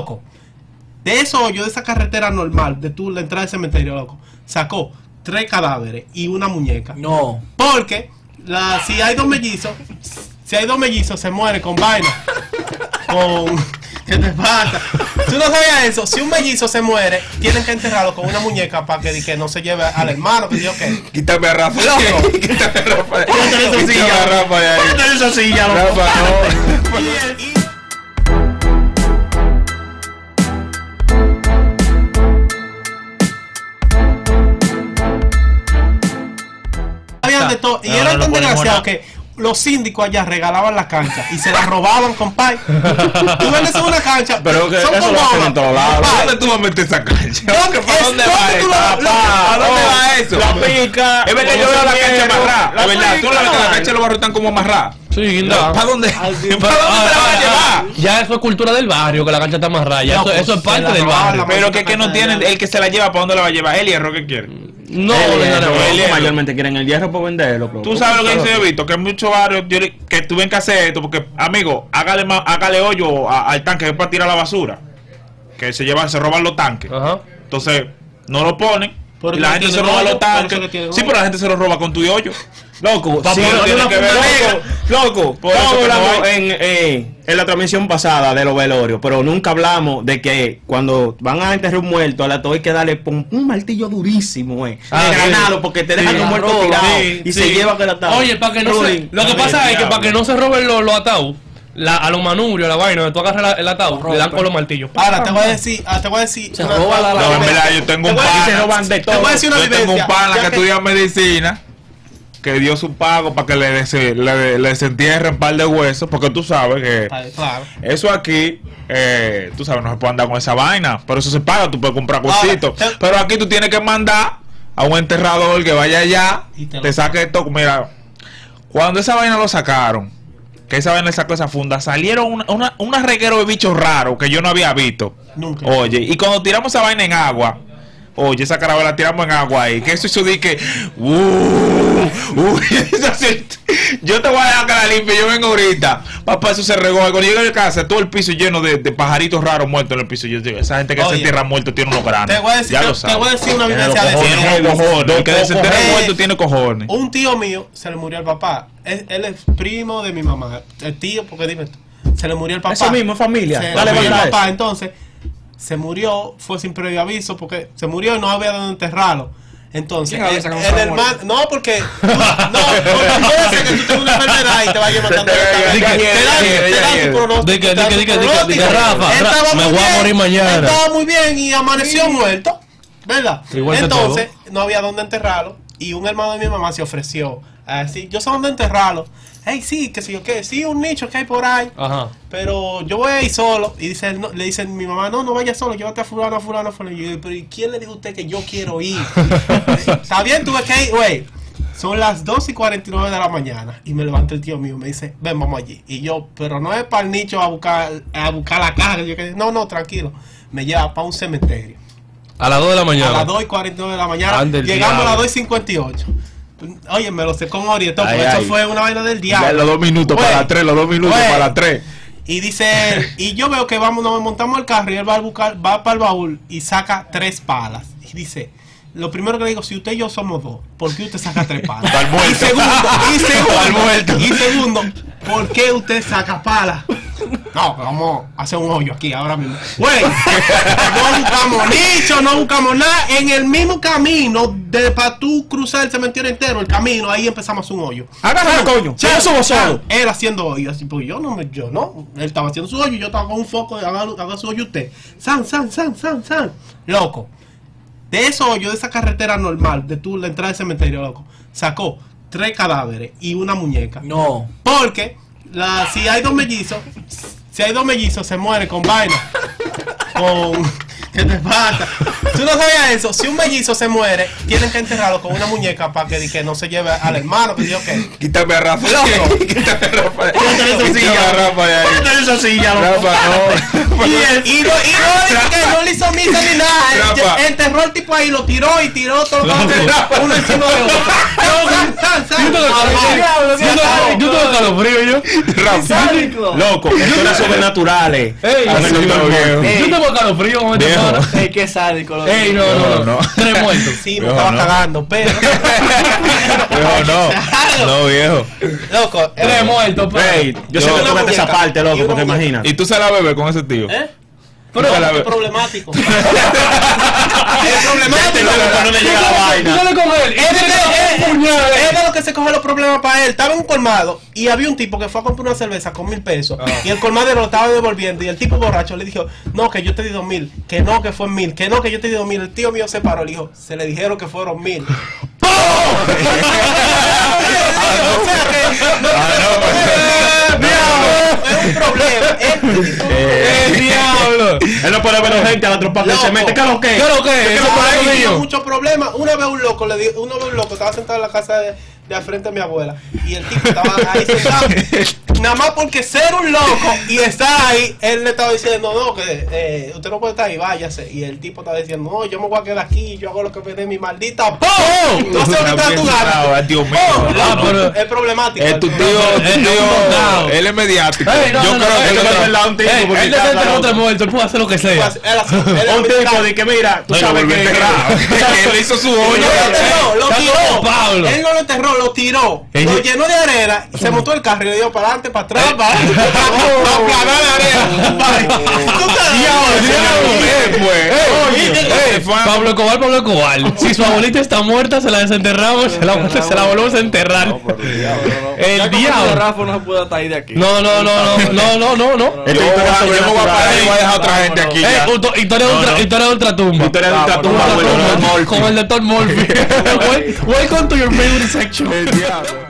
Loco, de esos hoyos, de esa carretera normal, de tu, la entrada del cementerio, loco, sacó tres cadáveres y una muñeca. No. Porque la, si hay dos mellizos, si hay dos mellizos, se muere con vaina. Con. ¿Qué te pasa? Tú no sabías eso. Si un mellizo se muere, tienen que enterrarlo con una muñeca para que, que no se lleve al hermano. Que yo qué. Quítame a Rafa. Loco. Quítame a Rafa. Quítale esa Quítame silla. a Rafa de ahí. Quítale esa silla, loco. Rafa, no. No, tan nada. que los síndicos allá regalaban la cancha y se la robaban, compadre. Tú vendes en una cancha. Pero que son eso lo como hacen ahora, en todos lados. compadre. ¿Dónde tú vas a meter esa cancha? ¿Dónde- ¿Para es- dónde dónde va eso? lo- lo- ¿A dónde oh, va eso? La pica. Es verdad, los yo veo la cancha Es verdad, tú la la no. cancha de los barrios están como amarradas. Sí, guinda. ¿Para dónde? ¿Para dónde te la vas a llevar? Ya eso es cultura del barrio, que la cancha está más raya. Eso, es parte del barrio. Pero que, que no tienen, el que se la lleva, ¿para dónde la va a llevar? El hierro que quiere. No, El no, hierro, no, no. el hierro. mayormente quieren el hierro por venderlo. Tú sabes lo que dice yo, Víctor, que en muchos barrios que tuven que hacer esto, porque, amigo, hágale, hágale hoyo a- al tanque que es para tirar la basura. Que se llevan, se roban los tanques. Ajá. Entonces, no lo ponen. Y la gente se roba los tanques. Sí, pero la gente se los roba con tu hoyo. Loco, Sí, no tiene que ver, loco, no hay. en, eh, en la transmisión pasada de los velorios, pero nunca hablamos de que cuando van a enterrar un muerto, a la todo hay que darle un martillo durísimo, eh. Ah, de sí. ganarlo, porque te dejan Sí. un muerto tirado y se lleva que la tabla. Oye, para que no se. Lo que También, pasa es que para que no se roben los, los ataúd, la, a los manubrios, la vaina, donde tú agarras la- el ataúd, le dan con los martillos. Ahora te voy a decir, ah, te voy a decir. Se roba la- No, en verdad, yo tengo un Te voy a decir- se pana. roban de Te voy a decir una Yo tengo un pana que estudia medicina que dio su pago para que le, des- le, le desentierren un par de huesos, porque tú sabes que Claro. eso aquí, eh, tú sabes, no se puede andar con esa vaina, pero eso se paga, tú puedes comprar te- Pero aquí tú tienes que mandar a un enterrador que vaya allá, Y te te, saque esto. Mira, cuando esa vaina lo sacaron, que esa vaina le sacó esa funda, salieron una, una, una reguero de bichos raros que yo no había visto. Nunca. Oye, y cuando tiramos esa vaina en agua, oye, esa carabela la tiramos en agua ahí, que eso hizo de que, uh, uh, yo te voy a dejar que la limpie, yo vengo ahorita, papá, eso se regó, cuando llegué a casa, todo el piso lleno de, de pajaritos raros muertos en el piso, yo digo, esa gente que se Oye, entierra muerto tiene unos grandes, Te voy a decir, ya te, lo te voy a decir una Tiene vivencia de eso. Tiene cojones. cojones, el que se entierra muerto tiene cojones. Un tío mío se le murió el papá. Él, él es primo de mi mamá. El tío, porque dime tú. Se le murió el papá. Eso mismo, familia. Se le Dale, murió el banda papá. Entonces, se murió, fue sin previo aviso, porque se murió y no había dónde enterrarlo. Entonces, ¿Quién avisa el, que no porque tú- no, porque que tú tengas una enfermedad y te vayas matando. Te- te- Te dan- tu Rafa, me voy a morir mañana. Estaba muy bien y amaneció muerto, ¿verdad? Entonces, no había dónde enterrarlo y un hermano de mi mamá se ofreció a decir, yo sé dónde enterrarlo. Hey, sí, que sé yo qué, sí, un nicho que hay por ahí. Ajá. Pero yo voy a ir solo. Y dice, no, le dice mi mamá, no, no vaya solo, llévate a fulano, a fulano, a fulano. Y yo pero ¿y quién le dijo a usted que yo quiero ir? Está bien, tuve que ir, güey. Son las 2 y 49 de la mañana. Y me levanta el tío mío, me dice, ven, vamos allí. Y yo, pero no es para el nicho a buscar, a buscar la caja. Yo que, no, no, tranquilo. Me lleva para un cementerio. A las 2 de la A mañana. las 2 y 49 de la mañana. Ande el Llegamos a las diablo. 2 y 58. Oye, me lo sé con orientó, porque eso ay. fue una vaina del Ya diablo. los dos minutos para tres, los dos minutos para tres. Y dice él, y yo veo que vamos, nos montamos el carro y él va a buscar, va para el baúl y saca tres palas. Y dice, lo primero que le digo, si usted y yo somos dos, ¿por qué usted saca tres palas? Y segundo, y segundo, y segundo, ¿por qué usted saca palas? No, vamos a hacer un hoyo aquí ahora mismo. Güey, no buscamos nicho, no buscamos nada. En el mismo camino, de para tú cruzar el cementerio entero, el camino, ahí empezamos a hacer un hoyo. Agárrame, coño. Chan, Yo subo chan, solo. Él haciendo hoyo, así, pues yo no, me, yo no. Él estaba haciendo su hoyo, yo estaba con un foco, haga, haga su hoyo usted. San, san, san, san, san. Loco. De esos hoyos, de esa carretera normal, de tu, la entrada del cementerio, loco, sacó tres cadáveres y una muñeca. No. Porque la, si hay dos mellizos, si hay dos mellizos, se muere con vaina. Con. ¿Qué te pasa? ¿Tú no sabías eso? Si un mellizo se muere, tienen que enterrarlo con una muñeca para que, que no se lleve al hermano. Que yo qué. Quítame a Rafa. Loco. Quítame a Rafa. Quítale esa Quítame silla. a Rafa de ahí. Quítale esa silla, loco. Rafa, no. Y, el- y no, y no, que no le hizo misa ni nada. Rafa. Enterró el tipo ahí, lo tiró y tiró todo lo que uno encima de otro. Yo tengo calofrío yo. Rafa. Loco, historias sobrenaturales. Yo tengo escalofrío con este Viejo. pana. Ey, qué sádico. lo Ey, no, no, no. Tres muertos. Sí, me estaba no. cagando, pero. No. No, viejo. Loco, eh, Tres muertos, pero. Yo sé que tú ves esa parte, loco, porque imagínate. ¿Y tú se la bebes con ese tío? ¿Eh? Pero es problemático. Es problemático. no le llega la vaina. Es de, lo que se coge los problemas para él. Estaba en un colmado y había un tipo que fue a comprar una cerveza con mil pesos y el colmadero lo estaba devolviendo y el tipo borracho le dijo, no, que yo te di dos mil, que no, que fue mil, que no, que yo te di dos mil. El tío mío se paró, le dijo, se le dijeron que fueron mil. O sea que- Es un problema. Es- ¡Eh, diablo! Él no puede ver a gente a la tropa que Loco. se mete. ¿Qué es lo que? ¿Qué es lo que es? que Eso por ahí muchos problemas. Una vez un loco le di, una vez un loco estaba sentado en la casa de, de al frente de mi abuela y el tipo estaba ahí sentado. Nada más porque ser un loco y estar ahí, él le estaba diciendo, no, que eh, usted no puede estar ahí, váyase. Y el tipo estaba diciendo, no, yo me voy a quedar aquí, yo hago lo que me dé mi maldita Ah. Ah, es problemático. Es tu tío, tu Es tocado. tío, él es mediático. Yo creo que él es un tipo, él tres muertos, él puede hacer lo que sea. Un tipo de que mira, tú No, sabes que. Él hizo su hoyo. lo enterró, lo Está tiró. Pablo. Él no lo enterró, lo tiró. Lo llenó de arena, se montó el carro y le dio para adelante, para atrás, para para aplanar la arena. Tú estás- Diablo, Pablo Escobar, Pablo Escobar. Si su abuelita está muerta, se la desenterramos, se la, se la volvemos a enterrar. No, el diablo, no, no. El Ya como diablo. dice Rafa no puede de aquí. No, no, no, no, no, no, no, no. Yo, yo voy a parar y voy a dejar a otra gente aquí. Ultra- historia de ultra, historia de ultratumba. Historia de ultratumba, Con el doctor Morphy. Wel- Welcome to your favorite section. El diablo.